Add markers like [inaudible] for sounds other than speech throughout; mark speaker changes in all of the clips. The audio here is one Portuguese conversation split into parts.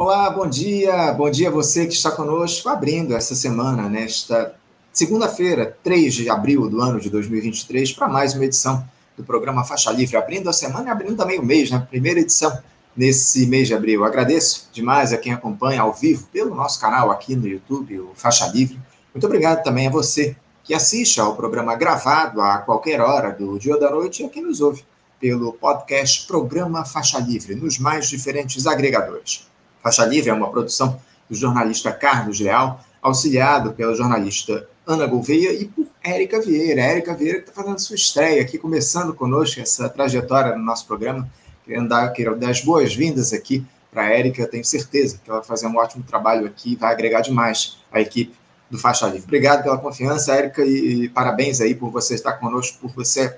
Speaker 1: Olá, bom dia. Bom dia a você que está conosco abrindo essa semana, nesta segunda-feira, 3 de abril do ano de 2023, para mais uma edição do programa Faixa Livre, abrindo a semana e abrindo também o mês, né? Primeira edição nesse mês de abril. Agradeço demais a quem acompanha ao vivo pelo nosso canal aqui no YouTube, o Faixa Livre. Muito obrigado também a você que assiste ao programa gravado a qualquer hora do dia ou da noite e a quem nos ouve pelo podcast Programa Faixa Livre, nos mais diferentes agregadores. Faixa Livre é uma produção do jornalista Carlos Leal, auxiliado pela jornalista Ana Gouveia e por Érica Vieira. Érica Vieira que está fazendo sua estreia aqui, começando conosco essa trajetória no nosso programa. Querendo dar, quero dar as boas-vindas aqui para a Érica, tenho certeza que ela vai fazer um ótimo trabalho aqui e vai agregar demais a equipe do Faixa Livre. Obrigado pela confiança, Érica, e, parabéns aí por você estar conosco, por você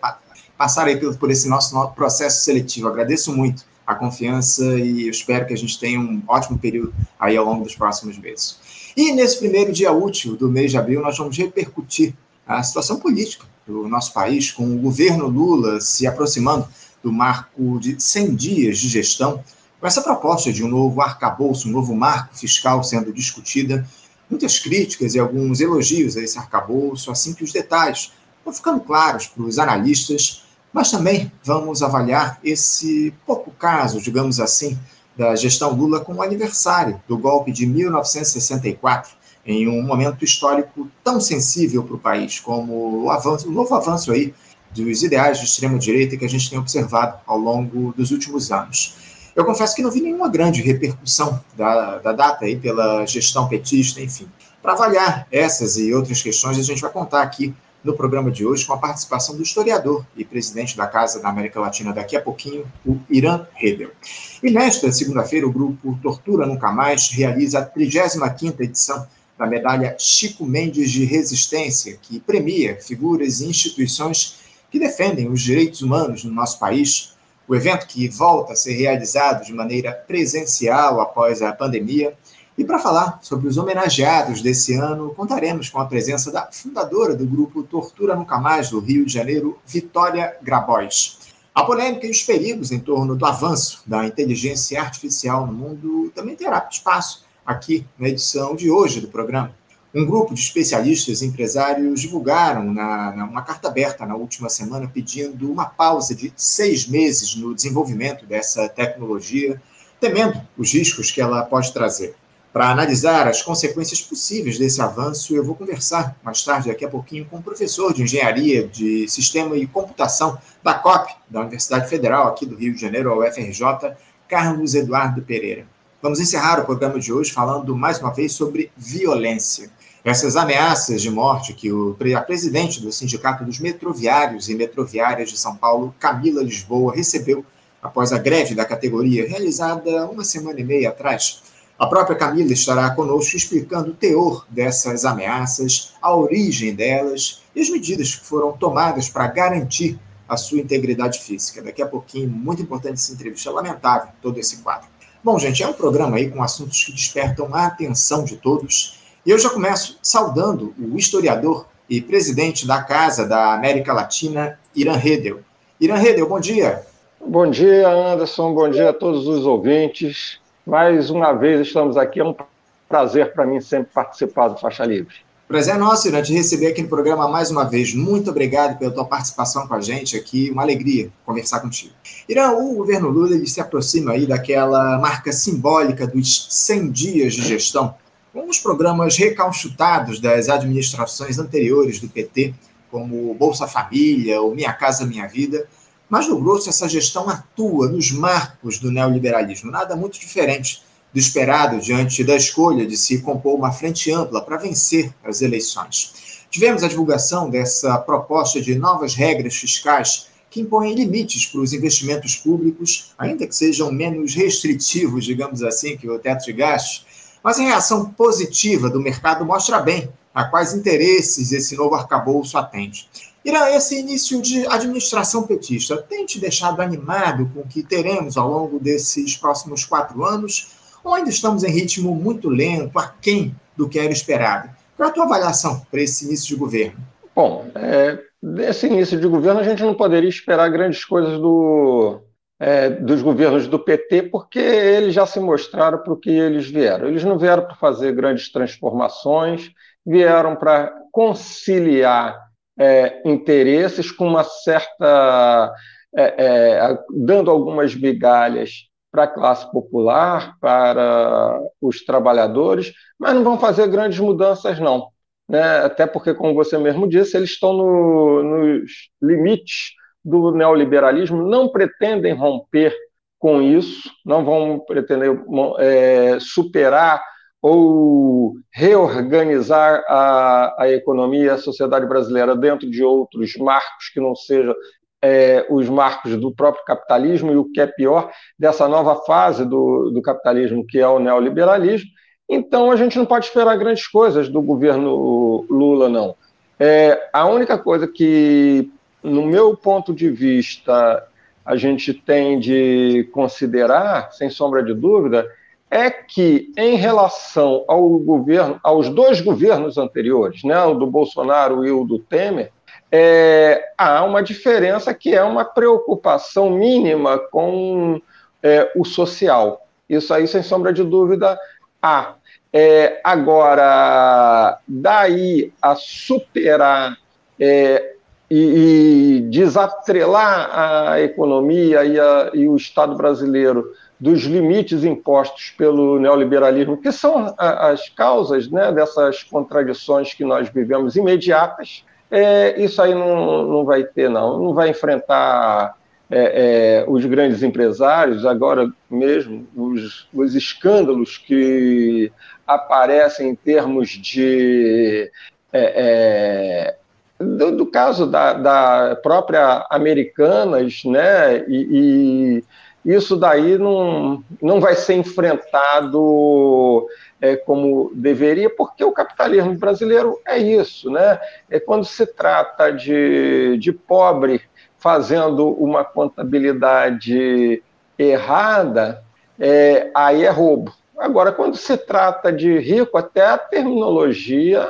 Speaker 1: passar aí por, por esse nosso processo seletivo. Agradeço muito a confiança e eu espero que a gente tenha um ótimo período aí ao longo dos próximos meses. E nesse primeiro dia útil do mês de abril, nós vamos repercutir a situação política do nosso país, com o governo Lula se aproximando do marco de 100 dias de gestão, com essa proposta de um novo arcabouço, um novo marco fiscal sendo discutida, muitas críticas e alguns elogios a esse arcabouço, assim que os detalhes estão ficando claros para os analistas mas também vamos avaliar esse pouco caso, digamos assim, da gestão Lula com o aniversário do golpe de 1964, em um momento histórico tão sensível para o país como o, avanço, o novo avanço aí dos ideais de extrema-direita que a gente tem observado ao longo dos últimos anos. Eu confesso que não vi nenhuma grande repercussão da, da data aí pela gestão petista, enfim. Para avaliar essas e outras questões, a gente vai contar aqui no programa de hoje com a participação do historiador e presidente da Casa da América Latina daqui a pouquinho, o Irã Hedel. E nesta segunda-feira, o grupo Tortura Nunca Mais realiza a 35ª edição da medalha Chico Mendes de Resistência, que premia figuras e instituições que defendem os direitos humanos no nosso país. O evento, que volta a ser realizado de maneira presencial após a pandemia, e para falar sobre os homenageados desse ano, contaremos com a presença da fundadora do grupo Tortura Nunca Mais do Rio de Janeiro, Vitória Grabois. A polêmica e os perigos em torno do avanço da inteligência artificial no mundo também terá espaço aqui na edição de hoje do programa. Um grupo de especialistas e empresários divulgaram na, na, uma carta aberta na última semana pedindo uma pausa de seis meses no desenvolvimento dessa tecnologia, temendo os riscos que ela pode trazer. Para analisar as consequências possíveis desse avanço, eu vou conversar mais tarde, daqui a pouquinho, com o professor de Engenharia de Sistema e Computação da COP, da Universidade Federal aqui do Rio de Janeiro, a UFRJ, Carlos Eduardo Pereira. Vamos encerrar o programa de hoje falando mais uma vez sobre violência. Essas ameaças de morte que o, a presidente do Sindicato dos Metroviários e Metroviárias de São Paulo, Camila Lisboa, recebeu após a greve da categoria realizada uma semana e meia atrás a própria Camila estará conosco explicando o teor dessas ameaças, a origem delas e as medidas que foram tomadas para garantir a sua integridade física. Daqui a pouquinho, muito importante essa entrevista, lamentável todo esse quadro. Bom, gente, é um programa aí com assuntos que despertam a atenção de todos. E eu já começo saudando o historiador e presidente da Casa da América Latina, Irã Redel. Irã Redel, bom dia.
Speaker 2: Bom dia, Anderson. Bom dia a todos os ouvintes. Mais uma vez estamos aqui, é um prazer para mim sempre participar do Faixa Livre.
Speaker 1: Prazer é nosso, Irã, te receber aqui no programa mais uma vez. Muito obrigado pela tua participação com a gente aqui, uma alegria conversar contigo. Irã, o governo Lula ele se aproxima aí daquela marca simbólica dos 100 dias de gestão, com os programas recalchutados das administrações anteriores do PT, como Bolsa Família, ou Minha Casa Minha Vida, mas, no grosso, essa gestão atua nos marcos do neoliberalismo, nada muito diferente do esperado diante da escolha de se compor uma frente ampla para vencer as eleições. Tivemos a divulgação dessa proposta de novas regras fiscais que impõem limites para os investimentos públicos, ainda que sejam menos restritivos, digamos assim, que o teto de gastos, mas a reação positiva do mercado mostra bem a quais interesses esse novo arcabouço atende. Irã, esse início de administração petista tem te deixado animado com o que teremos ao longo desses próximos quatro anos? Ou ainda estamos em ritmo muito lento, aquém do que era esperado? Qual é a tua avaliação para esse início de governo?
Speaker 2: Bom, é, desse início de governo a gente não poderia esperar grandes coisas do, é, dos governos do PT, porque eles já se mostraram para o que eles vieram. Eles não vieram para fazer grandes transformações, vieram para conciliar é, interesses com uma certa. É, é dando algumas migalhas para a classe popular, para os trabalhadores, mas não vão fazer grandes mudanças, não. Né? Até porque, como você mesmo disse, eles estão no, nos limites do neoliberalismo, não pretendem romper com isso, não vão pretender é, superar ou reorganizar a, a economia a sociedade brasileira dentro de outros marcos que não sejam é, os marcos do próprio capitalismo e o que é pior, dessa nova fase do, do capitalismo, que é o neoliberalismo. Então, a gente não pode esperar grandes coisas do governo Lula, não. É, a única coisa que, no meu ponto de vista, a gente tem de considerar, sem sombra de dúvida, é que, em relação ao governo, aos dois governos anteriores, né, o do Bolsonaro e o do Temer, é, há uma diferença que é uma preocupação mínima com é, o social. Isso aí, sem sombra de dúvida, há. É, agora, daí a superar é, e, e, desatrelar a economia e, a, e o Estado brasileiro dos limites impostos pelo neoliberalismo, que são as causas né, dessas contradições que nós vivemos imediatas, é, isso aí não, não vai ter, não. Não vai enfrentar é, é, os grandes empresários, agora mesmo, os, os escândalos que aparecem em termos de. É, é do, do, caso da, da própria Americanas, né? E, e isso daí não, não vai ser enfrentado é, como deveria, porque o capitalismo brasileiro é isso, né? É quando se trata de, de pobre fazendo uma contabilidade errada, é, aí é roubo. Agora, quando se trata de rico, até a terminologia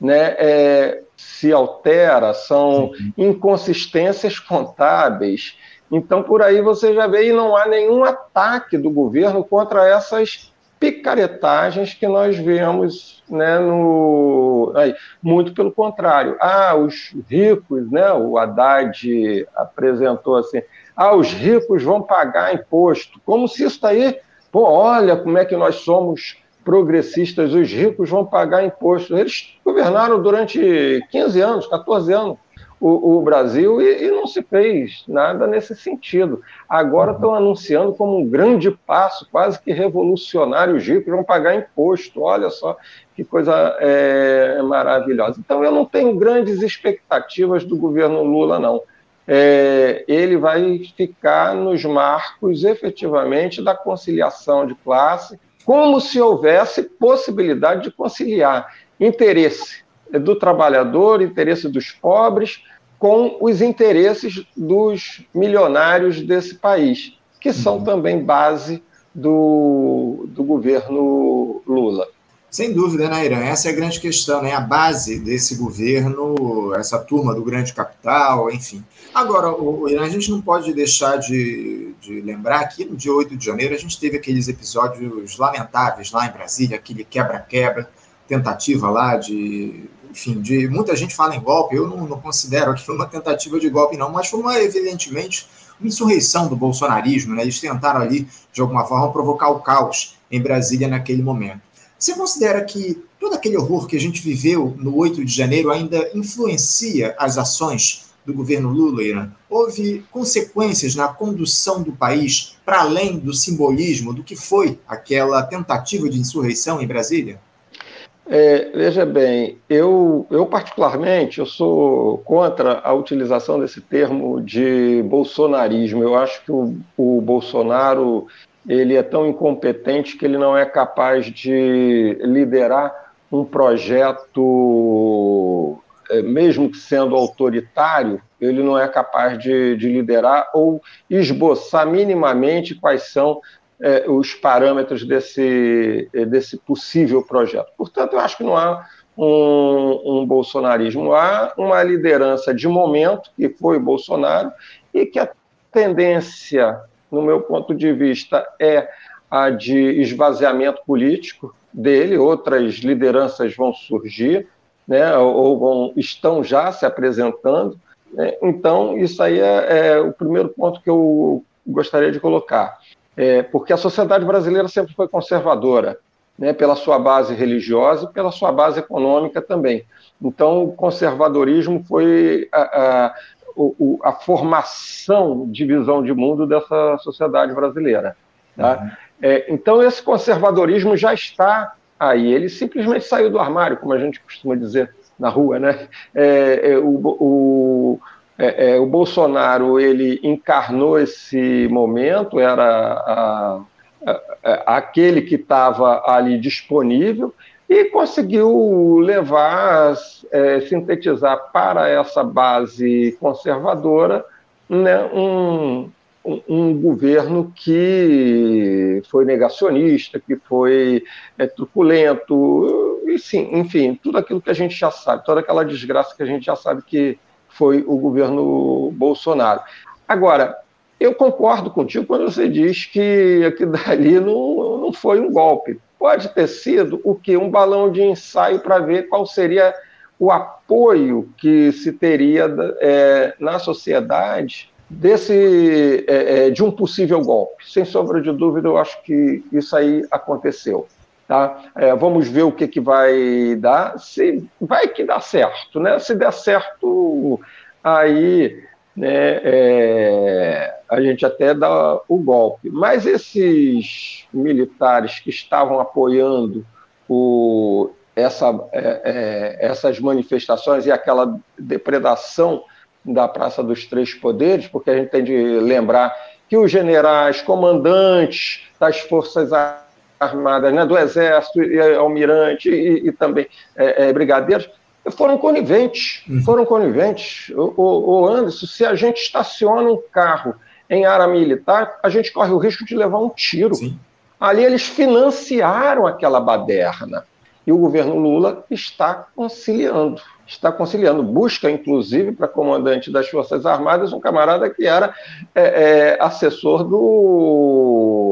Speaker 2: né, é, se altera, são inconsistências contábeis. Então, por aí você já vê, e não há nenhum ataque do governo contra essas picaretagens que nós vemos né, no. Aí, muito pelo contrário. Ah, os ricos, né, o Haddad apresentou assim: ah, os ricos vão pagar imposto. Como se isso daí. Pô, olha como é que nós somos progressistas, os ricos vão pagar imposto. Eles governaram durante 15 anos, 14 anos o, o Brasil e, e, não se fez nada nesse sentido. Agora uhum. estão anunciando como um grande passo, quase que revolucionário, os ricos vão pagar imposto. Olha só que coisa é, maravilhosa. Então eu não tenho grandes expectativas do governo Lula, não. É, ele vai ficar nos marcos efetivamente da conciliação de classe, como se houvesse possibilidade de conciliar interesse do trabalhador, interesse dos pobres, com os interesses dos milionários desse país, que são uhum. também base do, do governo Lula.
Speaker 1: Sem dúvida, né, Irã? Essa é a grande questão, né? A base desse governo, essa turma do grande capital, enfim. Agora, o, Irã, a gente não pode deixar de, de lembrar que no dia 8 de janeiro a gente teve aqueles episódios lamentáveis lá em Brasília, aquele quebra-quebra, tentativa lá de enfim, de muita gente fala em golpe, eu não, não considero que foi uma tentativa de golpe, não, mas foi uma, evidentemente, uma insurreição do bolsonarismo, né? Eles tentaram ali, de alguma forma, provocar o caos em Brasília naquele momento. Você considera que todo aquele horror que a gente viveu no 8 de janeiro ainda influencia as ações do governo Lula, Irã? Houve consequências na condução do país para além do simbolismo do que foi aquela tentativa de insurreição em Brasília?
Speaker 2: É, veja bem, eu, eu particularmente eu sou contra a utilização desse termo de bolsonarismo. Eu acho que o, o Bolsonaro ele é tão incompetente que ele não é capaz de liderar um projeto, é, mesmo que sendo autoritário, ele não é capaz de, de liderar ou esboçar minimamente quais são é, os parâmetros desse, é, desse possível projeto. Portanto, eu acho que não há um, um bolsonarismo, há uma liderança de momento, que foi o Bolsonaro, e que tendência, no meu ponto de vista, é a de esvaziamento político dele, outras lideranças vão surgir, né, ou vão, estão já se apresentando. Né? Então, isso aí é, é, o primeiro ponto que eu gostaria de colocar. É, porque a sociedade brasileira sempre foi conservadora, né, pela sua base religiosa e pela sua base econômica também. Então, o conservadorismo foi a, a, a formação de visão de mundo dessa sociedade brasileira. Tá? Uhum. É, então, esse conservadorismo já está aí. Ele simplesmente saiu do armário, como a gente costuma dizer na rua. Né? É, é, o, o, é, é, o, Bolsonaro ele encarnou esse momento, era a, a, aquele que estava ali disponível e conseguiu levar, é, sintetizar para essa base conservadora né, um, um, governo que foi negacionista, que foi é, truculento, e sim, enfim, tudo aquilo que a gente já sabe, toda aquela desgraça que a gente já sabe que foi o governo Bolsonaro. Agora, eu concordo contigo quando você diz que aquilo [laughs] dali não, não foi um golpe. Pode ter sido o que? Um balão de ensaio para ver qual seria o apoio que se teria é, na sociedade desse é, é, de um possível golpe. Sem sombra de dúvida, eu acho que isso aí aconteceu. Tá? É, vamos ver o que, que vai dar. Se vai que dá certo, né? Se der certo, aí né, é, a gente até dá o golpe. Mas esses militares que estavam apoiando o, essa, é, é, essas manifestações e aquela depredação da Praça dos Três Poderes, porque a gente tem de lembrar que os generais, comandantes das Forças Armadas, né, do Exército, e, almirante e, e também é, é, brigadeiros, foram coniventes, uhum. foram coniventes. O, o, o, Anderson, se a gente estaciona um carro em área militar, a gente corre o risco de levar um tiro. Sim. Ali eles financiaram aquela baderna. E o governo Lula está conciliando. Está conciliando. Busca, inclusive, para comandante das Forças Armadas, um camarada que era é, é, assessor do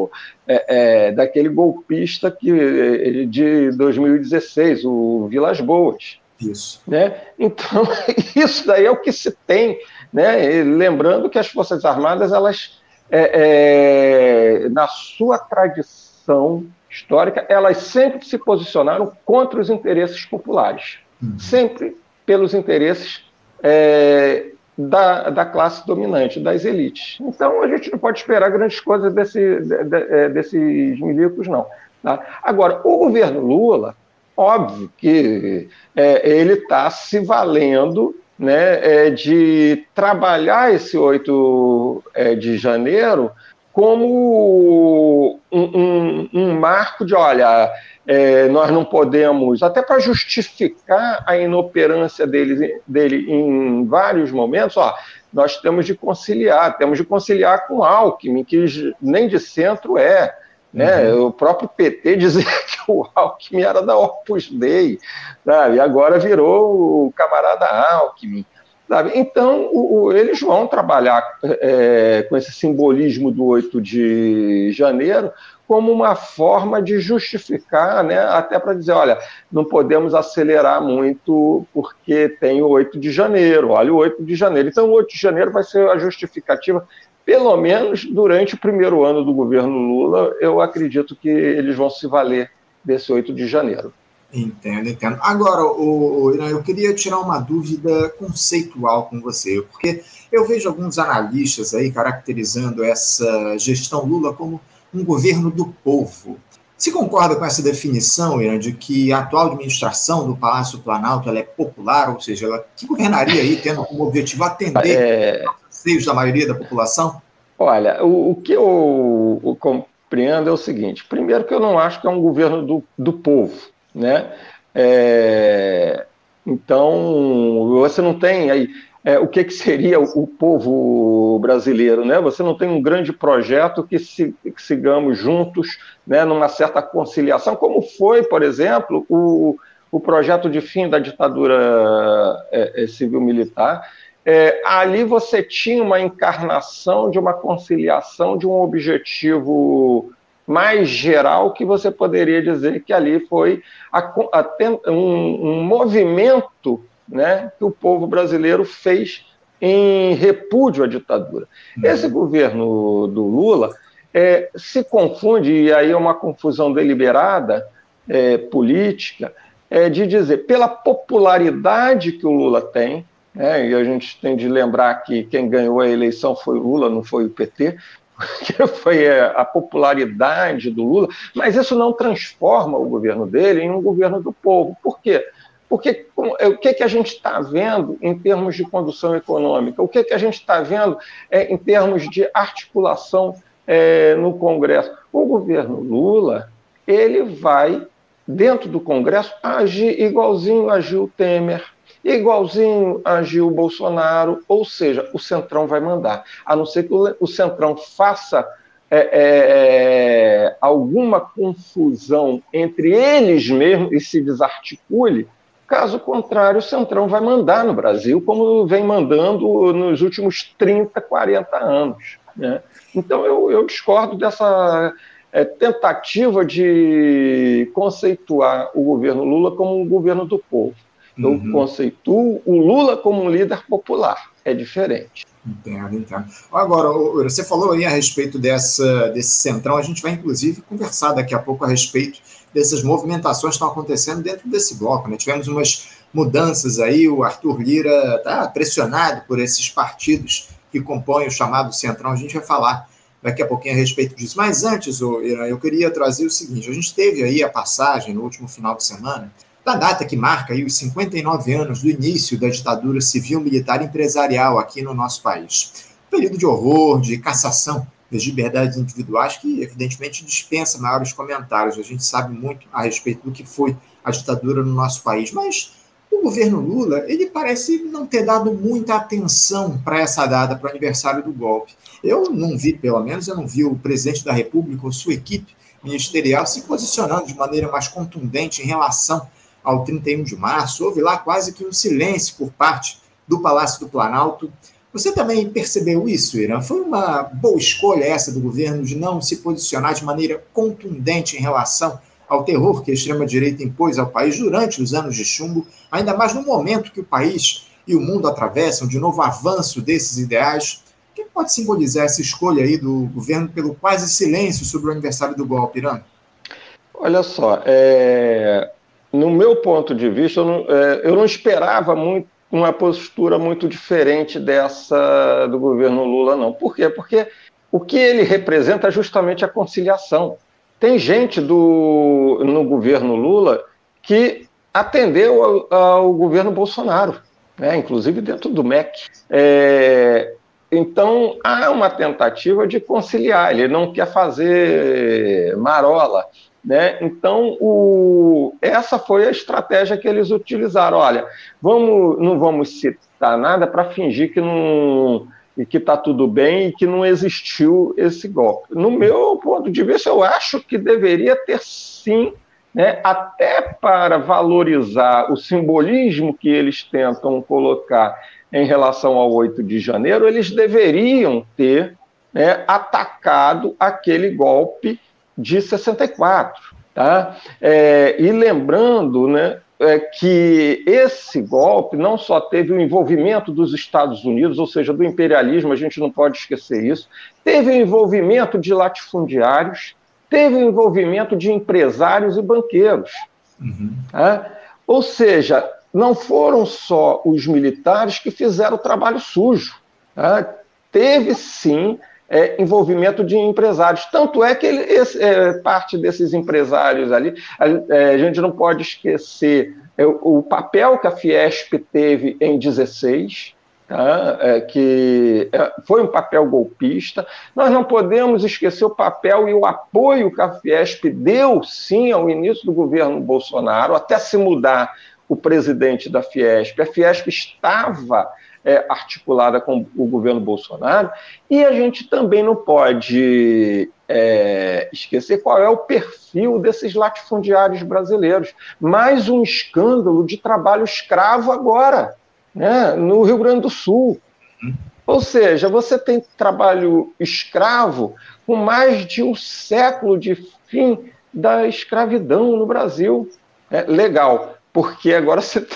Speaker 2: é, é daquele golpista que, de 2016, o Vilas Boas. Isso. Né? Então, [laughs] isso daí é o que se tem. Né? E lembrando que as Forças Armadas, elas, é, é, na sua tradição histórica, elas sempre se posicionaram contra os interesses populares. Uhum. Sempre pelos interesses é, da, da classe dominante, das elites. Então, a gente não pode esperar grandes coisas desse, de, de, é, desses milicos, não. Tá? Agora, o governo Lula Óbvio que é, ele está se valendo né, é, de trabalhar esse 8 é, de janeiro como um, um, um marco de, olha, é, nós não podemos, até para justificar a inoperância dele, dele em vários momentos, ó, nós temos de conciliar, temos de conciliar com Alckmin, que nem de centro é. Né? Uhum. O próprio PT [laughs] dizia que o Alckmin era da Opus Dei, sabe? e agora virou o camarada Alckmin. Sabe? Então, o, o, eles vão trabalhar é, com esse simbolismo do 8 de janeiro como uma forma de justificar, né, até para dizer, olha, não podemos acelerar muito porque tem o 8 de janeiro, olha o 8 de janeiro. Então, o 8 de janeiro vai ser a justificativa pelo menos durante o primeiro ano do governo Lula, eu acredito que eles vão se valer desse 8 de janeiro.
Speaker 1: Entendo, entendo. Agora, o, o, eu queria tirar uma dúvida conceitual com você, porque eu vejo alguns analistas aí caracterizando essa gestão Lula como um governo do povo. Você concorda com essa definição, Irã, de que a atual administração do Palácio Planalto ela é popular, ou seja, ela que governaria aí tendo como objetivo atender é... anseios da maioria da população?
Speaker 2: Olha, o, o que eu, eu, compreendo é o seguinte: primeiro, que eu não acho que é um governo do, do povo, né? É, então, você não tem aí é, o que, que seria o, povo brasileiro, né? Você não tem um grande projeto que, se, que sigamos juntos, né, numa certa conciliação, como foi, por exemplo, o, o projeto de fim da ditadura é, é, civil-militar, é, ali você tinha uma encarnação de uma conciliação de um objetivo mais geral que você poderia dizer que ali foi a, a, um, um, movimento né, que o povo brasileiro fez em repúdio à ditadura. Uhum. Esse governo do Lula é, se confunde, e aí é uma confusão deliberada é, política, é, de dizer, pela popularidade que o Lula tem, né, e a gente tem de lembrar que quem ganhou a eleição foi o Lula, não foi o PT, [laughs] que foi a popularidade do Lula, mas isso não transforma o governo dele em um governo do povo. Por quê? Porque é, o que, que a gente está vendo em termos de condução econômica? O que, que a gente está vendo é, em termos de articulação é, no Congresso? O governo Lula ele vai, dentro do Congresso, agir igualzinho agiu Temer, igualzinho agiu o Bolsonaro, ou seja, o Centrão vai mandar. A não ser que o Centrão faça é, é, é, alguma confusão entre eles mesmos e se desarticule, caso contrário, o Centrão vai mandar no Brasil, como vem mandando nos últimos 30, 40 anos. Né? Então, eu, eu discordo dessa é, tentativa de conceituar o governo Lula como um governo do povo. Eu uhum. conceituo o Lula como um líder popular. É diferente.
Speaker 1: Entendo, entendo. Agora, você falou aí a respeito dessa, desse centrão, a gente vai inclusive conversar daqui a pouco a respeito dessas movimentações que estão acontecendo dentro desse bloco. Né? Tivemos umas mudanças aí, o Arthur Lira está pressionado por esses partidos que compõem o chamado centrão, a gente vai falar daqui a pouquinho a respeito disso. Mas antes, Irã, eu queria trazer o seguinte: a gente teve aí a passagem no último final de semana da data que marca aí os 59 anos do início da ditadura civil-militar empresarial aqui no nosso país. Um período de horror, de cassação das liberdades individuais, que evidentemente dispensa maiores comentários. A gente sabe muito a respeito do que foi a ditadura no nosso país, mas o governo Lula, ele parece não ter dado muita atenção para essa data, para o aniversário do golpe. Eu não vi, pelo menos, eu não vi o presidente da República ou sua equipe ministerial se posicionando de maneira mais contundente em relação ao 31 de março, houve lá quase que um silêncio por parte do Palácio do Planalto. Você também percebeu isso, Irã? Foi uma boa escolha essa do governo de não se posicionar de maneira contundente em relação ao terror que a extrema-direita impôs ao país durante os anos de chumbo, ainda mais no momento que o país e o mundo atravessam de novo avanço desses ideais. O que pode simbolizar essa escolha aí do governo pelo quase silêncio sobre o aniversário do golpe, Irã?
Speaker 2: Olha só, é no meu ponto de vista, eu não, é, eu não esperava muito uma postura muito diferente dessa do governo Lula, não. Por quê? Porque o que ele representa é justamente a conciliação. Tem gente do, no governo Lula que atendeu ao, ao governo Bolsonaro, né? inclusive dentro do MEC. É, então, há uma tentativa de conciliar, ele não quer fazer marola. Né? Então, o, essa foi a estratégia que eles utilizaram. Olha, vamos, não vamos citar nada para fingir que não que está tudo bem e que não existiu esse golpe. No meu ponto de vista, eu acho que deveria ter sim, né, até para valorizar o simbolismo que eles tentam colocar em relação ao 8 de janeiro, eles deveriam ter né, atacado aquele golpe de 64. Tá? É, e lembrando né, é, que esse golpe não só teve o envolvimento dos Estados Unidos, ou seja, do imperialismo, a gente não pode esquecer isso, teve o envolvimento de latifundiários, teve o envolvimento de empresários e banqueiros. Uhum. Tá? Ou seja, não foram só os militares que fizeram o trabalho sujo. Tá? Teve sim é, envolvimento de empresários. Tanto é que ele, esse, é, parte desses empresários ali, a, é, a gente não pode esquecer é, o papel que a Fiesp teve em 16, tá? É, que é, foi um papel golpista. Nós não podemos esquecer o papel e o apoio que a Fiesp deu, sim, ao início do governo Bolsonaro, até se mudar o presidente da Fiesp. A Fiesp estava é, articulada com o governo Bolsonaro, e a gente também não pode é, esquecer qual é o perfil desses latifundiários brasileiros. Mais um escândalo de trabalho escravo agora. né, no Rio Grande do Sul. Ou seja, você tem trabalho escravo com mais de um século de fim da escravidão no Brasil. É legal, porque agora [laughs] você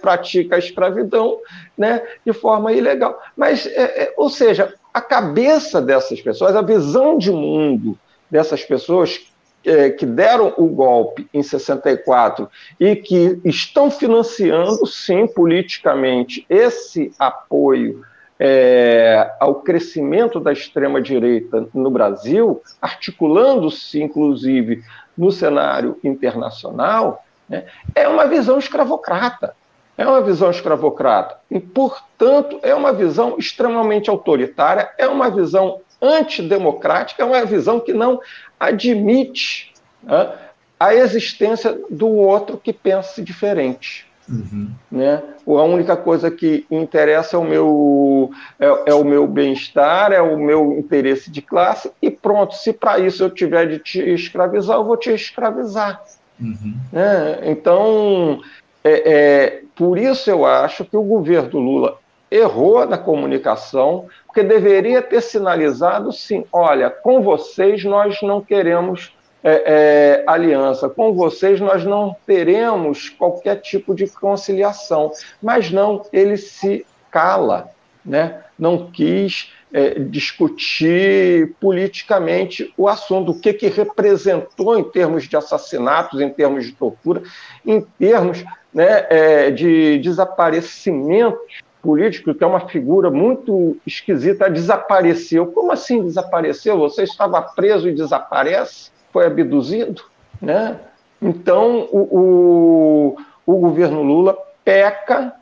Speaker 2: pratica a escravidão né, de forma ilegal. Mas, é, é, ou seja, a cabeça dessas pessoas, a visão de mundo dessas pessoas é, que deram o golpe em 64 e que estão financiando, sim, politicamente, esse apoio é, ao crescimento da extrema-direita no Brasil, articulando-se, inclusive, no cenário internacional, né, é uma visão escravocrata. É uma visão escravocrata. E, portanto, é uma visão extremamente autoritária, é uma visão antidemocrática, é uma visão que não admite né, a existência do outro que pense diferente. Uhum. Né? A única coisa que interessa é o meu, é, é o meu bem-estar, é o meu interesse de classe, e pronto, se para isso eu tiver de te escravizar, eu vou te escravizar. Uhum. Né? Então, é, é, por isso eu acho que o governo Lula errou na comunicação, porque deveria ter sinalizado sim: olha, com vocês nós não queremos é, é, aliança. Com vocês nós não teremos qualquer tipo de conciliação. Mas não, ele se cala, né? não quis é, discutir politicamente o assunto, o que, que representou em termos de assassinatos, em termos de tortura, em termos né, é, de desaparecimento político, que é uma figura muito esquisita, desapareceu. Como assim desapareceu? Você estava preso e desaparece? foi abduzido, né? Então o, o, o governo Lula peca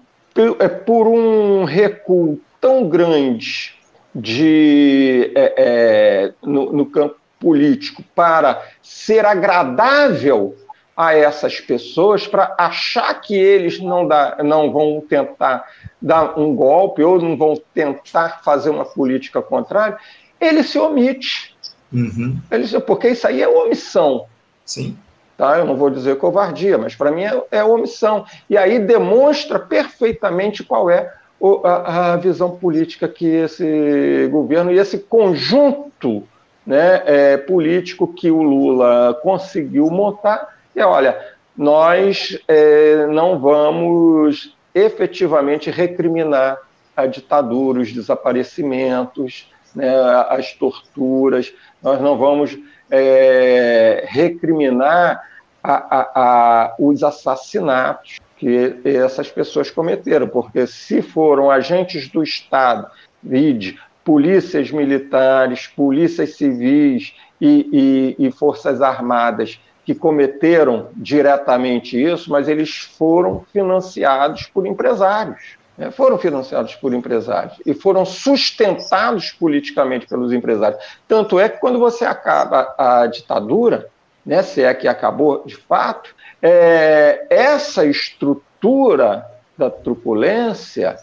Speaker 2: é, por um recuo tão grande de, é, é, no, no campo político para ser agradável a essas pessoas para achar que eles não, dá, não vão tentar dar um golpe ou não vão tentar fazer uma política contrária, ele se omite. Uhum. Ele, porque isso aí é omissão. Sim. Tá? Eu não vou dizer covardia, mas para mim é, é, omissão. E aí demonstra perfeitamente qual é o, a, a, visão política que esse governo e esse conjunto né, é, político que o Lula conseguiu montar. E olha, nós é, não vamos efetivamente recriminar a ditadura, os desaparecimentos, né, as torturas, nós não vamos é, recriminar a, a, a, os assassinatos que essas pessoas cometeram, porque se foram agentes do Estado, vide, polícias militares, polícias civis e, e, e forças armadas que cometeram diretamente isso, mas eles foram financiados por empresários. Né, foram financiados por empresários e foram sustentados politicamente pelos empresários. Tanto é que quando você acaba a ditadura, né, se é que acabou de fato, é, essa estrutura da truculência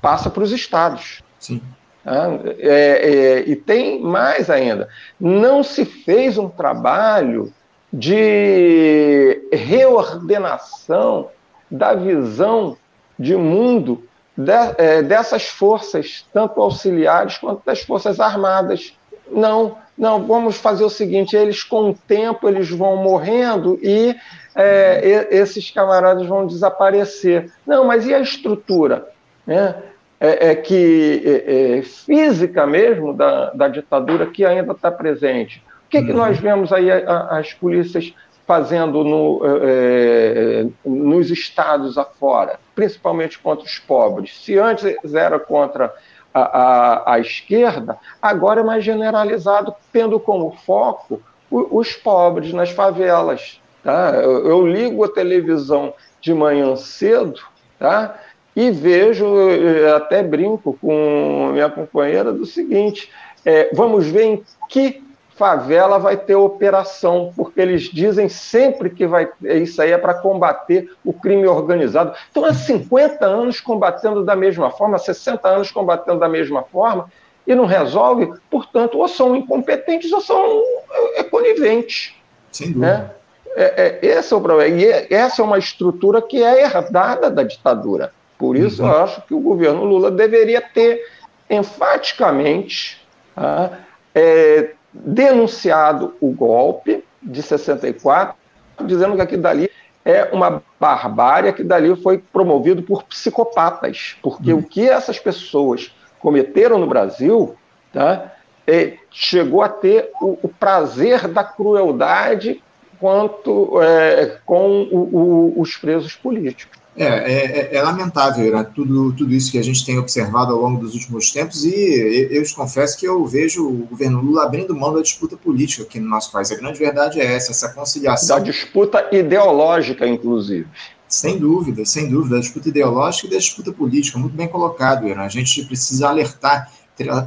Speaker 2: passa para os estados. Sim. É, é, e tem mais ainda, não se fez um trabalho de reordenação da visão de mundo é, dessas forças, tanto auxiliares quanto das forças armadas. Não, não, vamos fazer o seguinte: eles, com o tempo, eles vão morrendo e é, esses camaradas vão desaparecer. Não, mas e a estrutura? Né? É, é que é, é, física mesmo da, da ditadura que ainda está presente. O que, que nós uhum. vemos aí as polícias fazendo no, é, nos estados afora, principalmente contra os pobres. Se antes era contra a, a, a esquerda, agora é mais generalizado, tendo como foco os pobres nas favelas. Tá? Eu, eu ligo a televisão de manhã cedo tá? e vejo, até brinco com minha companheira, do seguinte: é, vamos ver em que favela vai ter operação, porque eles dizem sempre que vai isso aí é para combater o crime organizado. Então, há 50 anos combatendo da mesma forma, 60 anos combatendo da mesma forma, e não resolve, portanto, ou são incompetentes ou são é, coniventes. Sem dúvida. Né? É, é, esse é o problema. E é, essa é uma estrutura que é herdada da ditadura. Por isso, uhum. eu acho que o governo Lula deveria ter enfaticamente tá, é, denunciado o golpe de 64, dizendo que aquilo dali é uma barbárie, que dali foi promovido por psicopatas, porque uhum. o que essas pessoas cometeram no Brasil tá, é, chegou a ter o, o prazer da crueldade quanto é, com o, o, os presos políticos.
Speaker 1: É, é, é, é lamentável né? tudo, tudo isso que a gente tem observado ao longo dos últimos tempos, e eu te confesso que eu vejo o governo Lula abrindo mão da disputa política aqui no nosso país. A grande verdade é essa, essa conciliação.
Speaker 2: Da disputa ideológica, inclusive.
Speaker 1: Sem dúvida, sem dúvida, da disputa ideológica e da disputa política, muito bem colocado, Iran. A gente precisa alertar,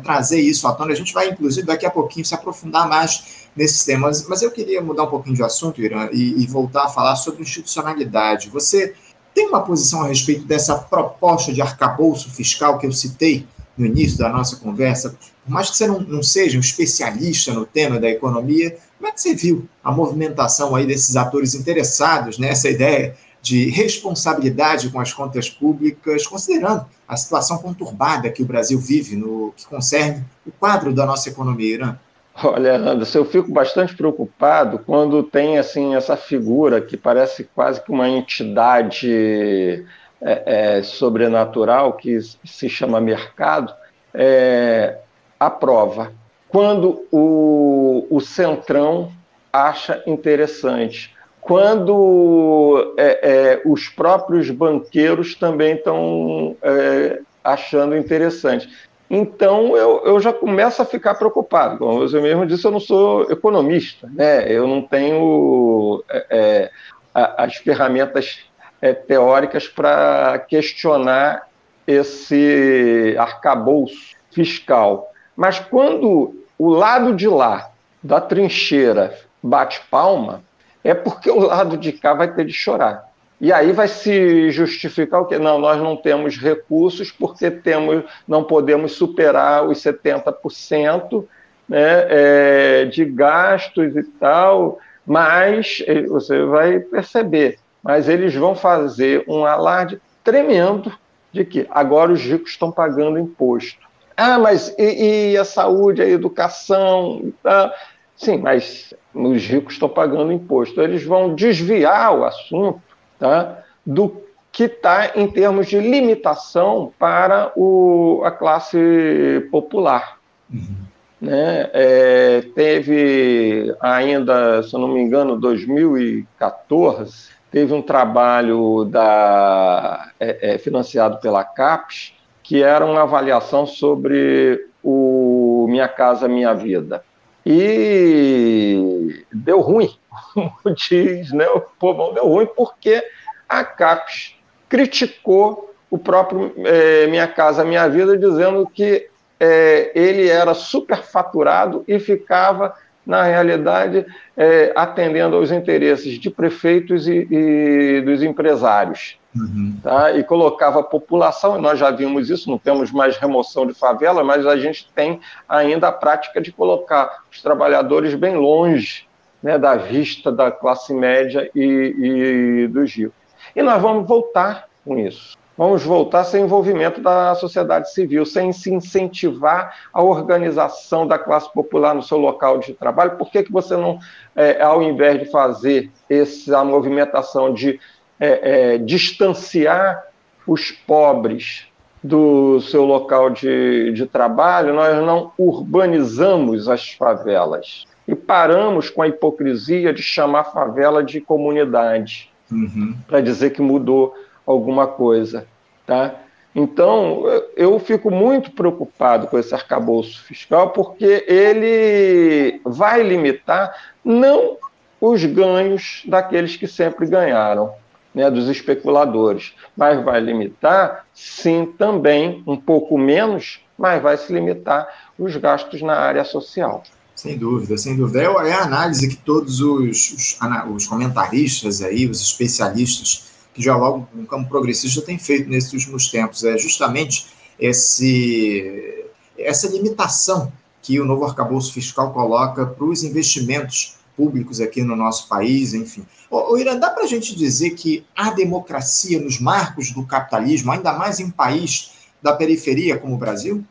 Speaker 1: trazer isso à tona. A gente vai, inclusive, daqui a pouquinho se aprofundar mais nesses temas, mas eu queria mudar um pouquinho de assunto, Irã, e, e voltar a falar sobre institucionalidade. Você tem uma posição a respeito dessa proposta de arcabouço fiscal que eu citei no início da nossa conversa? Por mais que você não, não seja um especialista no tema da economia, como é que você viu a movimentação aí desses atores interessados nessa ideia de responsabilidade com as contas públicas, considerando a situação conturbada que o Brasil vive no que concerne o quadro da nossa economia, Irã?
Speaker 2: Olha, Anderson, eu fico bastante preocupado quando tem assim essa figura que parece quase que uma entidade é, é, sobrenatural que se chama mercado, é, aprova. Quando o, o centrão acha interessante, quando é, é, os próprios banqueiros também estão é, achando interessante. Então eu, eu já começo a ficar preocupado. Como você mesmo disse, eu não sou economista, né? eu não tenho é, é as ferramentas é, teóricas para questionar esse arcabouço fiscal. Mas quando o lado de lá da trincheira bate palma, é porque o lado de cá vai ter de chorar. E aí vai se justificar o que? Não, nós não temos recursos porque temos, não podemos superar os 70% né, é, de gastos e tal, mas eh, você vai perceber, mas eles vão fazer um alarde tremendo de que agora os ricos estão pagando imposto. Ah, mas e, e a saúde, a educação? Ah, sim, mas os ricos estão pagando imposto. Eles vão desviar o assunto tá? do que está em termos de limitação para o, a classe popular. Uhum. Né? É, teve ainda, se eu não me engano, 2014, teve um trabalho da, é, é, financiado pela CAPES, que era uma avaliação sobre o Minha Casa Minha Vida. E deu ruim, [laughs] como diz né, o povão, deu ruim porque a CAPES criticou o próprio é, Minha Casa Minha Vida, dizendo que é, ele era superfaturado e ficava, na realidade, é, atendendo aos interesses de prefeitos e, e dos empresários. Uhum. Tá? E colocava a população, e nós já vimos isso, não temos mais remoção de favela, mas a gente tem ainda a prática de colocar os trabalhadores bem longe né, da vista da classe média e, e dos ricos. E nós vamos voltar com isso. Vamos voltar sem envolvimento da sociedade civil, sem se incentivar a organização da classe popular no seu local de trabalho. Por que, que você não, é, ao invés de fazer essa movimentação de é, é, distanciar os pobres do seu local de, de trabalho, nós não urbanizamos as favelas e paramos com a hipocrisia de chamar favela de comunidade uhum. para dizer que mudou alguma coisa. Tá? Então, eu fico muito preocupado com esse arcabouço fiscal, porque ele vai limitar não os ganhos daqueles que sempre ganharam, né, dos especuladores, mas vai limitar, sim, também, um pouco menos, mas vai se limitar os gastos na área social.
Speaker 1: Sem dúvida, sem dúvida. É, é a análise que todos os, os, os, comentaristas aí, os especialistas que dialogam com o campo progressista têm feito nesses últimos tempos. É justamente esse, essa limitação que o novo arcabouço fiscal coloca para os investimentos públicos aqui no nosso país, enfim. O, Irã, dá para a gente dizer que a democracia nos marcos do capitalismo, ainda mais em país da periferia como o Brasil?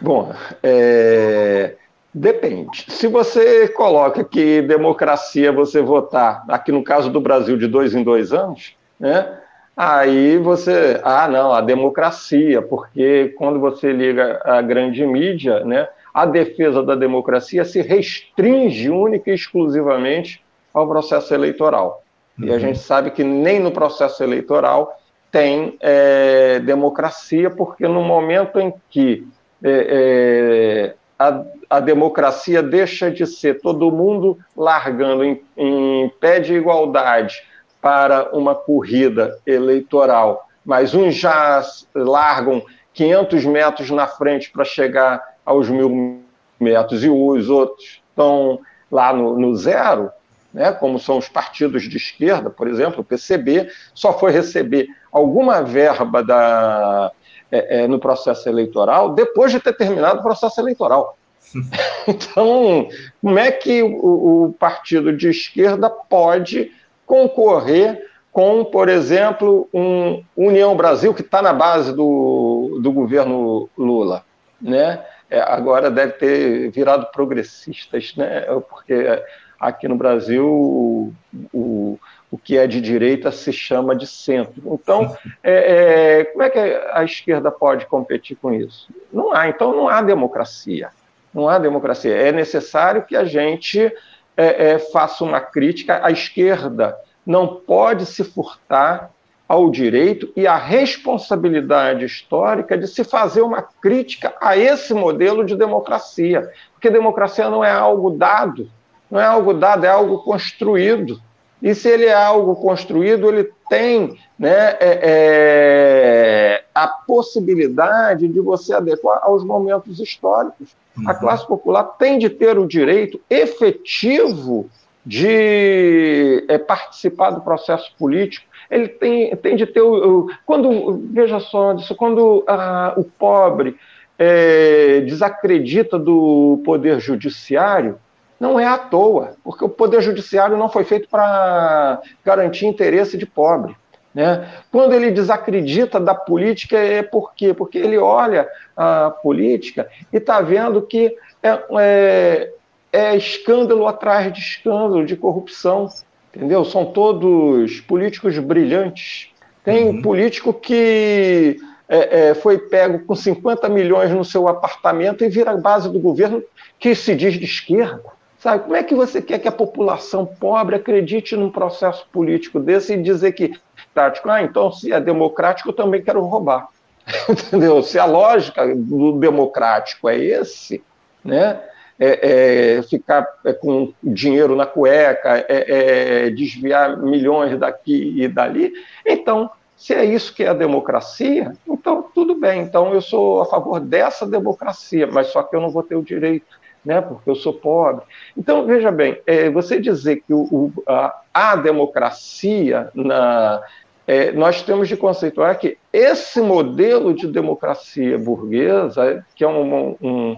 Speaker 2: Bom, é... depende. Se você coloca que democracia você votar, aqui no caso do Brasil, de dois em dois anos, né? Aí você, ah, não, a democracia, porque quando você liga a grande mídia, né, a defesa da democracia se restringe única e exclusivamente ao processo eleitoral. Uhum. E a uhum. gente sabe que nem no processo eleitoral tem é, democracia, porque no momento em que é, é, a, a, democracia deixa de ser todo mundo largando em, em pé de igualdade para uma corrida eleitoral, mas uns já largam 500 metros na frente para chegar aos mil metros e os outros estão lá no, no zero, né, como são os partidos de esquerda, por exemplo, o PCB, só foi receber alguma verba da, é, é, no processo eleitoral depois de ter terminado o processo eleitoral. [laughs] Então, como é que o, o partido de esquerda pode concorrer com, por exemplo, um União Brasil, que está na base do, do governo Lula. Né? É, agora deve ter virado progressistas, né? porque aqui no Brasil o, o, o que é de direita se chama de centro. Então, é, é, como é que a esquerda pode competir com isso? Não há, então não há democracia. Não há democracia. É necessário que a gente é, é, faça uma crítica. A esquerda não pode se furtar ao direito e à responsabilidade histórica de se fazer uma crítica a esse modelo de democracia. Porque democracia não é algo dado, não é algo dado, é algo construído. E se ele é algo construído, ele tem né, é, é, a possibilidade de você adequar aos momentos históricos. Uhum. A classe popular tem de ter o direito efetivo de é, participar do processo político. Ele tem, tem de ter o, o quando veja só isso, quando ah, o pobre é, desacredita do poder judiciário, não é à toa, porque o poder judiciário não foi feito para garantir interesse de pobre. Né? Quando ele desacredita da política, é por quê? Porque ele olha a política e está vendo que é, é, é, escândalo atrás de escândalo, de corrupção. Entendeu? São todos políticos brilhantes. Tem uhum. político que é, é, foi pego com 50 milhões no seu apartamento e vira base do governo que se diz de esquerda. Sabe, como é que você quer que a população pobre acredite num processo político desse e dizer que tático. Ah, então se é democrático, eu também quero roubar. [laughs] Entendeu? Se a lógica do democrático é esse, né? É, é ficar é, com dinheiro na cueca, é, é, desviar milhões daqui e dali. Então, se é isso que é a democracia, então tudo bem. Então eu sou a favor dessa democracia, mas só que eu não vou ter o direito, né? Porque eu sou pobre. Então veja bem, é, você dizer que o, o, a, a democracia na, é, nós temos de conceituar que esse modelo de democracia burguesa, que é, um, um,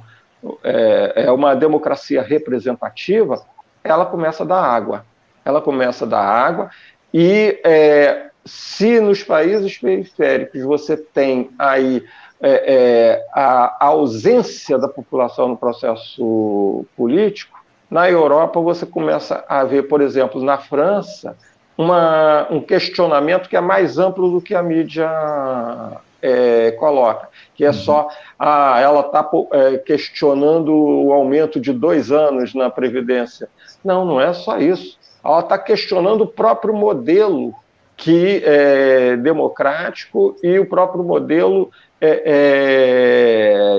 Speaker 2: é, é uma democracia representativa, ela começa da água. Ela começa da água e é, se nos países periféricos você tem aí é, é, a, a ausência da população no processo político, na Europa você começa a ver, por exemplo, na França, uma, um questionamento que é mais amplo do que a mídia é, coloca, que é uhum. só ah, ela está é, questionando o aumento de dois anos na Previdência. Não, não é só isso. Ela está questionando o próprio modelo que é democrático e o próprio modelo é,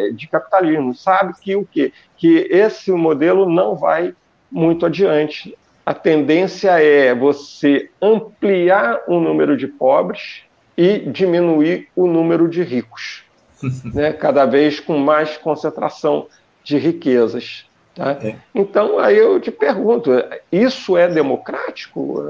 Speaker 2: é, de capitalismo. Sabe que o quê? Que esse modelo não vai muito adiante a tendência é você ampliar o número de pobres e diminuir o número de ricos, [laughs] né? cada vez com mais concentração de riquezas. Tá? É. Então, aí eu te pergunto: isso é democrático?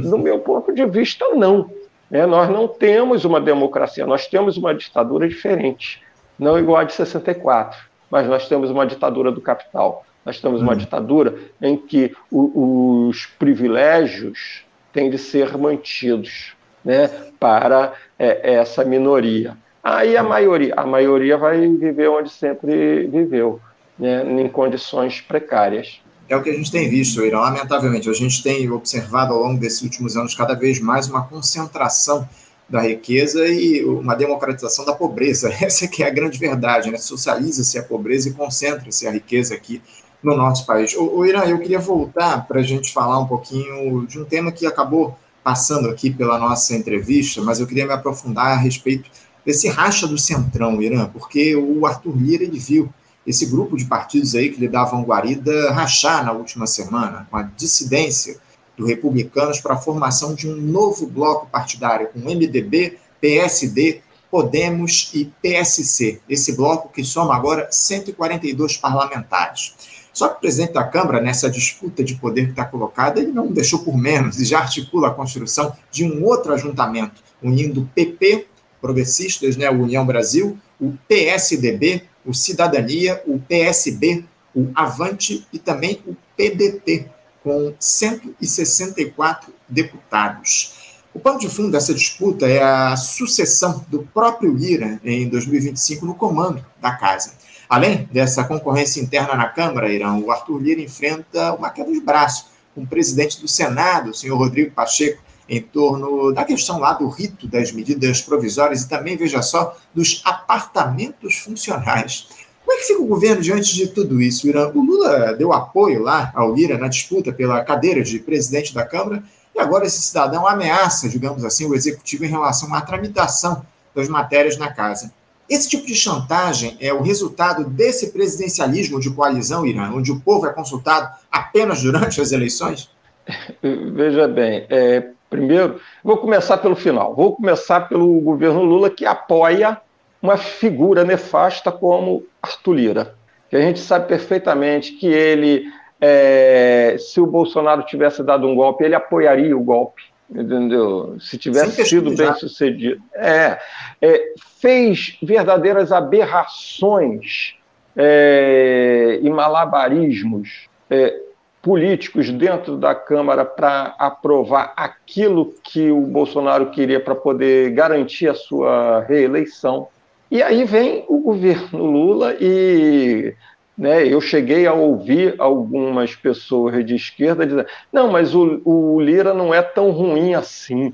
Speaker 2: Do meu ponto de vista, não. É, nós não temos uma democracia, nós temos uma ditadura diferente, não igual a de 64, mas nós temos uma ditadura do capital Nós temos uma uhum. ditadura em que o, os privilégios têm de ser mantidos né, para é, essa minoria. Aí a maioria, a maioria vai viver onde sempre viveu, né, em condições precárias.
Speaker 1: É o que a gente tem visto, Irã. Lamentavelmente, a gente tem observado ao longo desses últimos anos cada vez mais uma concentração da riqueza e uma democratização da pobreza. [laughs] Essa que é a grande verdade, né? Socializa-se a pobreza e concentra-se a riqueza aqui no nosso país. O, o Irã, eu queria voltar para a gente falar um pouquinho de um tema que acabou passando aqui pela nossa entrevista, mas eu queria me aprofundar a respeito desse racha do Centrão, Irã, porque o Arthur Lira ele viu esse grupo de partidos aí que lhe davam guarida rachar na última semana, com a dissidência do Republicanos para a formação de um novo bloco partidário com MDB, PSD, Podemos e PSC. Esse bloco que soma agora 142 parlamentares. Só que o presidente da Câmara, nessa disputa de poder que está colocada, ele não deixou por menos e já articula a construção de um outro ajuntamento, unindo PP, progressistas, né, União Brasil, o PSDB, o Cidadania, o PSB, o Avante e também o PDT, com 164 deputados. O pano de fundo dessa disputa é a sucessão do próprio Lira em 2025 no comando da casa. Além dessa concorrência interna na Câmara, Irão, o Arthur Lira enfrenta uma queda de braço com o presidente do Senado, o senhor Rodrigo Pacheco, em torno da questão lá do rito das medidas provisórias e também, veja só, dos apartamentos funcionais. Como é que fica o governo diante de tudo isso, Irã? O Lula deu apoio lá ao Lira na disputa pela cadeira de presidente da Câmara e agora esse cidadão ameaça, digamos assim, o executivo em relação à tramitação das matérias na casa. Esse tipo de chantagem é o resultado desse presidencialismo de coalizão, Irã, onde o povo é consultado apenas durante as eleições? [laughs]
Speaker 2: Veja bem, é, primeiro, vou começar pelo final. Vou começar pelo governo Lula, que apoia uma figura nefasta como Arthur Lira, que a gente sabe perfeitamente que ele, é, se o Bolsonaro tivesse dado um golpe, ele apoiaria o golpe entendeu? Se tivesse sido bem sucedido. É, é, fez verdadeiras aberrações é, e malabarismos é, políticos dentro da Câmara para aprovar aquilo que o Bolsonaro queria para poder garantir a sua reeleição. E aí vem o governo Lula e né, eu cheguei a ouvir algumas pessoas de esquerda dizendo: não, mas o, o Lira não é tão ruim assim.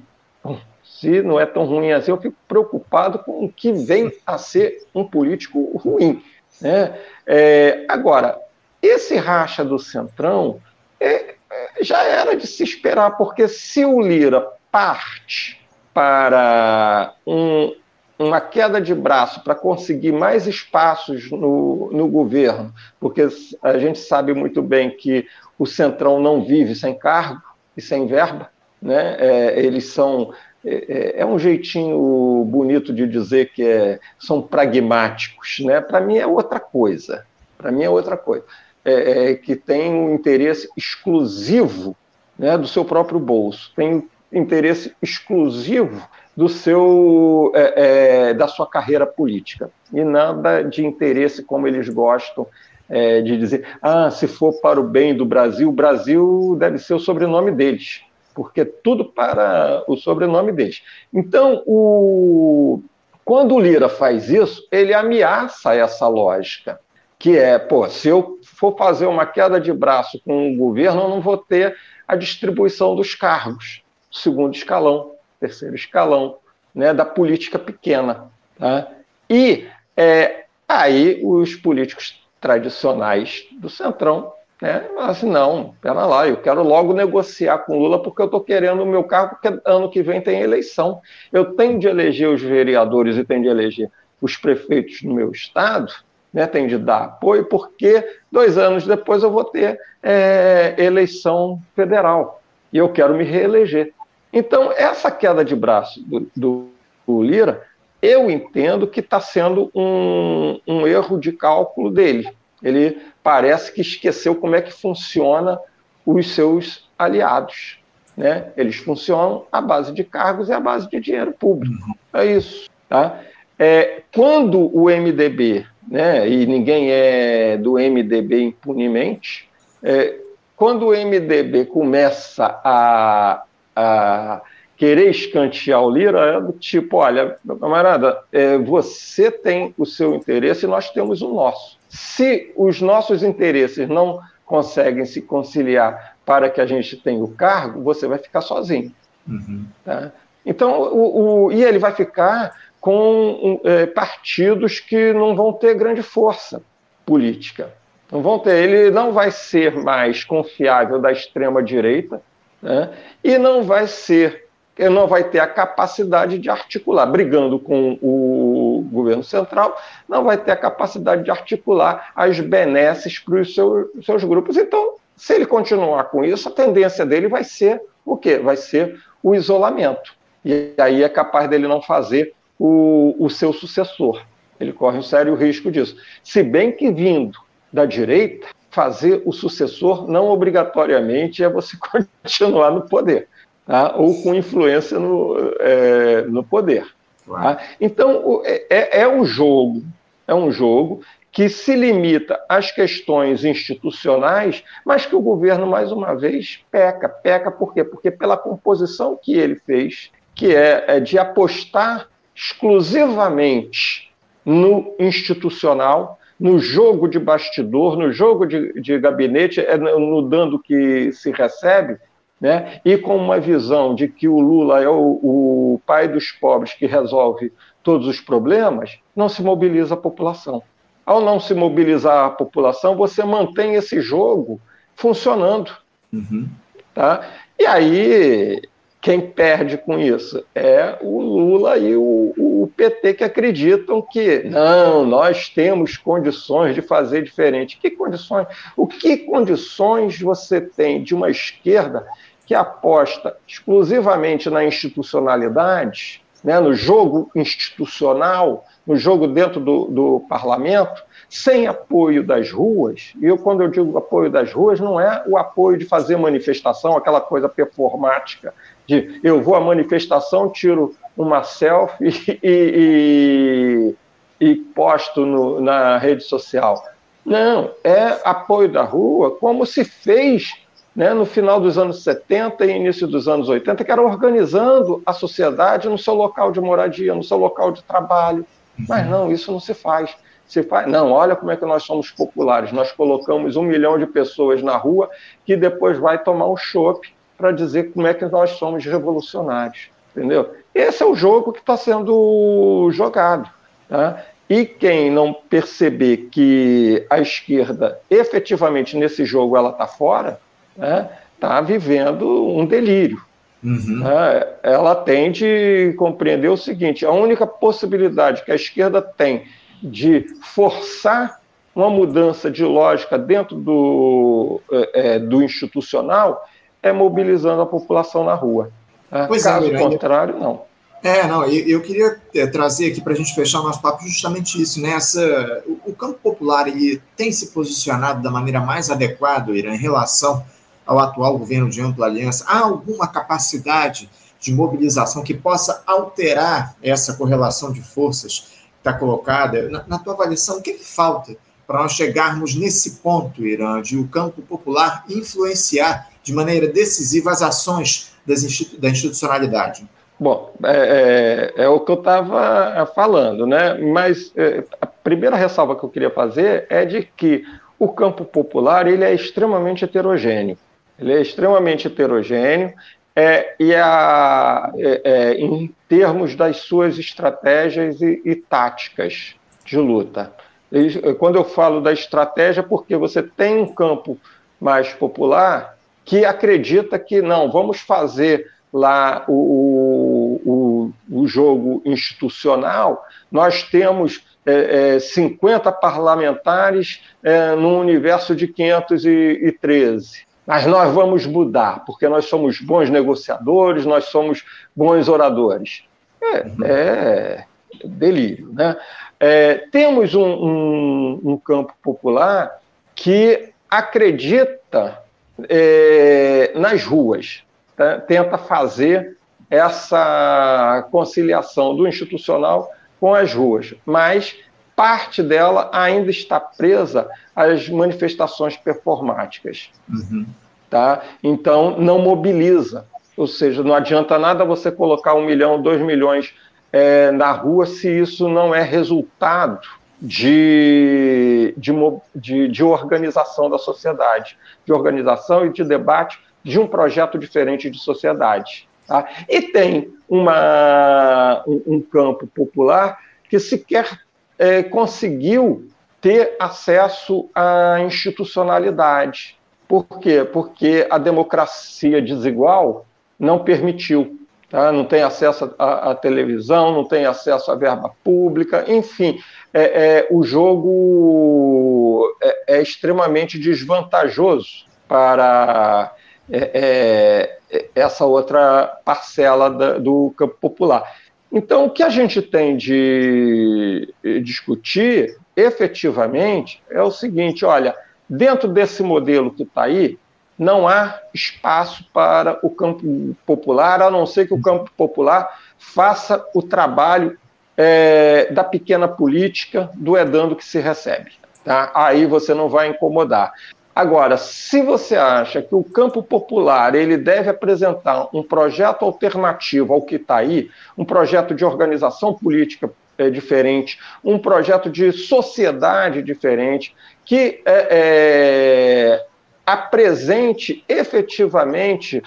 Speaker 2: se não é tão ruim assim, eu fico preocupado com o que vem a ser um político ruim. Né? É, agora, esse racha do Centrão é, é já era de se esperar, porque se o Lira parte para um, uma queda de braço para conseguir mais espaços no, no governo, porque a gente sabe muito bem que o Centrão não vive sem cargo e sem verba, né? É, eles são é, é, é um jeitinho bonito de dizer que é, são pragmáticos, né? Para mim é outra coisa. Para mim é outra coisa. É, é, que tem um interesse exclusivo né, do seu próprio bolso, tem interesse exclusivo do seu é, é, da sua carreira política. E nada de interesse como eles gostam é, de dizer ah se for para o bem do Brasil o Brasil deve ser o sobrenome deles porque tudo para o sobrenome deles. Então o quando o Lira faz isso ele ameaça essa lógica que é pô se eu for fazer uma queda de braço com o governo eu não vou ter a distribuição dos cargos segundo escalão terceiro escalão né, da política pequena. Tá? E é, aí os políticos tradicionais do Centrão né, assim, não, pera lá, eu quero logo negociar com Lula porque eu estou querendo o meu cargo, porque ano que vem tem eleição. Eu tenho de eleger os vereadores e tenho de eleger os prefeitos no meu estado, né, tenho de dar apoio, porque dois anos depois eu vou ter é, eleição federal e eu quero me reeleger. Então, essa queda de braço do, do, do Lira, eu entendo que está sendo um, um erro de cálculo dele. Ele parece que esqueceu como é que funciona os seus aliados. Né? Eles funcionam à base de cargos e à base de dinheiro público. É isso. Tá? É, quando o MDB né, e ninguém é do MDB impunemente, é, quando o MDB começa a, a querer escantear o Lira, é do tipo, olha, meu camarada, é, você tem o seu interesse e nós temos o nosso. Se os nossos interesses não conseguem se conciliar para que a gente tenha o cargo, você vai ficar sozinho. Uhum. Tá? Então, o, o, e ele vai ficar com é, partidos que não vão ter grande força política. Não vão ter, ele não vai ser mais confiável da extrema direita né? e não vai ser, não vai ter a capacidade de articular, brigando com o governo central, não vai ter a capacidade de articular as benesses para os seus, seus grupos. Então, se ele continuar com isso, a tendência dele vai ser o quê? Vai ser o isolamento. E aí é capaz dele não fazer o, o seu sucessor. Ele corre um sério risco disso. Se bem que vindo da direita, fazer o sucessor não obrigatoriamente é você [laughs] continuar no poder, tá? ou com influência no, é, no poder. Tá? Então, é, é, é um jogo, é um jogo que se limita às questões institucionais, mas que o governo, mais uma vez, peca. Peca por quê? Porque pela composição que ele fez, que é, é de apostar exclusivamente no institucional, no jogo de bastidor, no jogo de, de gabinete, é no dando que se recebe, né? e com uma visão de que o Lula é o, o pai dos pobres que resolve todos os problemas, não se mobiliza a população. Ao não se mobilizar a população, você mantém esse jogo funcionando. Uhum. Tá? E aí quem perde com isso é o Lula e o, o, PT que acreditam que não, nós temos condições de fazer diferente. Que condições? O que condições você tem de uma esquerda que aposta exclusivamente na institucionalidade, né, no jogo institucional, no jogo dentro do, do parlamento, sem apoio das ruas, e eu, quando eu digo apoio das ruas, não é o apoio de fazer manifestação, aquela coisa performática, de eu vou à manifestação, tiro uma selfie [laughs] e, e, e posto no, na rede social. Não, é apoio da rua, como se fez né, no final dos anos 70 e início dos anos 80, que era organizando a sociedade no seu local de moradia, no seu local de trabalho. Mas não, isso não se faz. Se faz, não, olha como é que nós somos populares. Nós colocamos um milhão de pessoas na rua que depois vai tomar um chope para dizer como é que nós somos revolucionários. Entendeu? Esse é o jogo que está sendo jogado. Tá? E quem não perceber que a esquerda, efetivamente, nesse jogo, ela está fora, está né, vivendo um delírio. Uhum. Né? Ela tem de compreender o seguinte: a única possibilidade que a esquerda tem de forçar uma mudança de lógica dentro do, é, é do institucional é mobilizando a população na rua. Né? Pois é, Caso é, contrário, não.
Speaker 1: É, não, eu, eu queria é, trazer aqui para a gente fechar o nosso papo justamente isso, né? Essa, o, o, campo popular ele tem se posicionado da maneira mais adequada, Irã, em relação ao atual governo de ampla aliança. Há alguma capacidade de mobilização que possa alterar essa correlação de forças está colocada, na, na, tua avaliação, o que, que falta para nós chegarmos nesse ponto, Irã, de o campo popular influenciar de maneira decisiva as ações institu da institucionalidade?
Speaker 2: Bom, é, é, é o que eu estava falando, né? Mas é, a primeira ressalva que eu queria fazer é de que o campo popular ele é extremamente heterogêneo. Ele é extremamente heterogêneo é, e a, é, é, em termos das suas estratégias e, e táticas de luta. E, quando eu falo da estratégia, porque você tem um campo mais popular que acredita que não, vamos fazer lá o, o, o jogo institucional, nós temos é, é, 50 parlamentares é, no universo de 513 mas nós vamos mudar, porque nós somos bons negociadores, nós somos bons oradores. É, uhum. é delírio. Né? É, temos um, um, um, campo popular que acredita é, nas ruas, tá? tenta fazer essa conciliação do institucional com as ruas, mas parte dela ainda está presa às manifestações performáticas.
Speaker 1: Uhum.
Speaker 2: Tá? Então, não mobiliza. Ou seja, não adianta nada você colocar um milhão, dois milhões é, na rua se isso não é resultado de, de, de, de organização da sociedade, de organização e de debate de um projeto diferente de sociedade. Tá? E tem uma, um, um campo popular que sequer é, conseguiu ter acesso à institucionalidade. Por quê? Porque a democracia desigual não permitiu. Tá? Não tem acesso à, televisão, não tem acesso à verba pública, enfim, é, é o jogo é, é, extremamente desvantajoso para é, é, essa outra parcela da, do campo popular. Então, o que a gente tem de discutir efetivamente é o seguinte: olha, dentro desse modelo que está aí, não há espaço para o campo popular, a não ser que o campo popular faça o trabalho é, da pequena política do edando que se recebe. Tá? Aí você não vai incomodar. Agora, se você acha que o campo popular ele deve apresentar um projeto alternativo ao que está aí, um projeto de organização política é, diferente, um projeto de sociedade diferente, que é, é, apresente efetivamente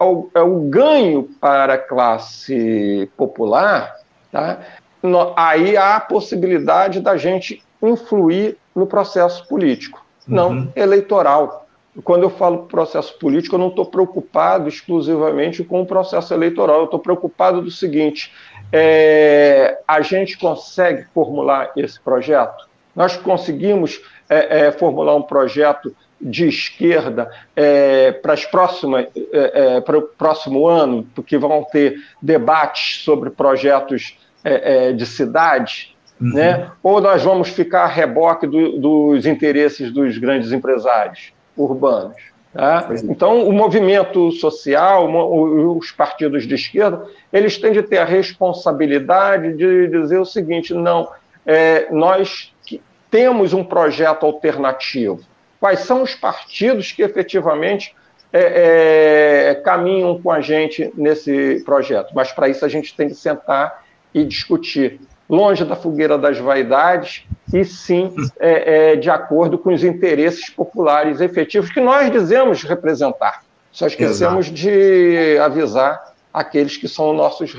Speaker 2: é, é, o, ganho para a classe popular, tá? No, aí há a possibilidade da gente influir no processo político não uhum. eleitoral. Quando eu falo processo político, eu não estou preocupado exclusivamente com o processo eleitoral, eu estou preocupado do seguinte: é, a gente consegue formular esse projeto? Nós conseguimos é, é, formular um projeto de esquerda é, para as próximas é, é, para o próximo ano, porque vão ter debates sobre projetos é, de cidade, Uhum. Né? Ou nós vamos ficar a reboque do, dos interesses dos grandes empresários urbanos. Tá? É. Então, o movimento social, os partidos de esquerda, eles têm de ter a responsabilidade de dizer o seguinte: não, é, nós temos um projeto alternativo. Quais são os partidos que efetivamente é, é, caminham com a gente nesse projeto? Mas para isso a gente tem que sentar e discutir longe da fogueira das vaidades, e sim é, é, de acordo com os interesses populares efetivos que nós dizemos representar. Só esquecemos Exato. de avisar aqueles que são nossos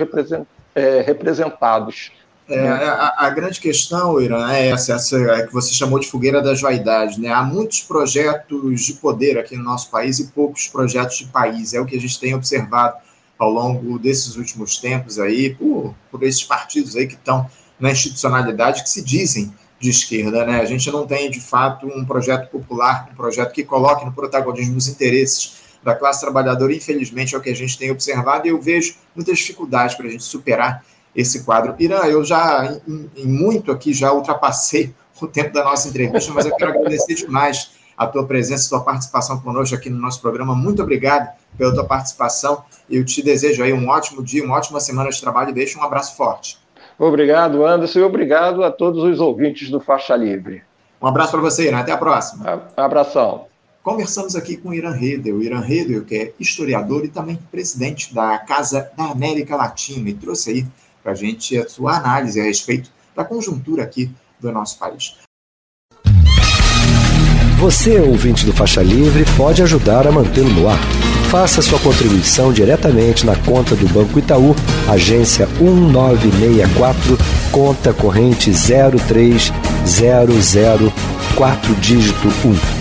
Speaker 2: é, representados.
Speaker 1: É, a, a, grande questão, Irã, é essa, essa é que você chamou de fogueira das vaidades. Né? Há muitos projetos de poder aqui no nosso país e poucos projetos de país. É o que a gente tem observado ao longo desses últimos tempos aí, por, por esses partidos aí que estão na institucionalidade que se dizem de esquerda. Né? A gente não tem, de fato, um projeto popular, um projeto que coloque no protagonismo os interesses da classe trabalhadora. Infelizmente, é o que a gente tem observado e eu vejo muitas dificuldades para a gente superar esse quadro. Irã, eu já, em, em muito aqui, já ultrapassei o tempo da nossa entrevista, mas eu quero agradecer demais a tua presença, a tua participação conosco aqui no nosso programa. Muito obrigado pela tua participação. Eu te desejo aí um ótimo dia, uma ótima semana de trabalho e deixo um abraço forte.
Speaker 2: Obrigado, Anderson, e obrigado a todos os ouvintes do Faixa Livre.
Speaker 1: Um abraço para você, Irã. Até a próxima.
Speaker 2: Abração.
Speaker 1: Conversamos aqui com Irã Redel. Irã Redel, que é historiador e também presidente da Casa da América Latina, e trouxe aí para a gente a sua análise a respeito da conjuntura aqui do nosso país.
Speaker 3: Você, ouvinte do Faixa Livre, pode ajudar a mantê-lo no ar Faça sua contribuição diretamente na conta do Banco Itaú, agência 1964, conta corrente 03004 dígito 1.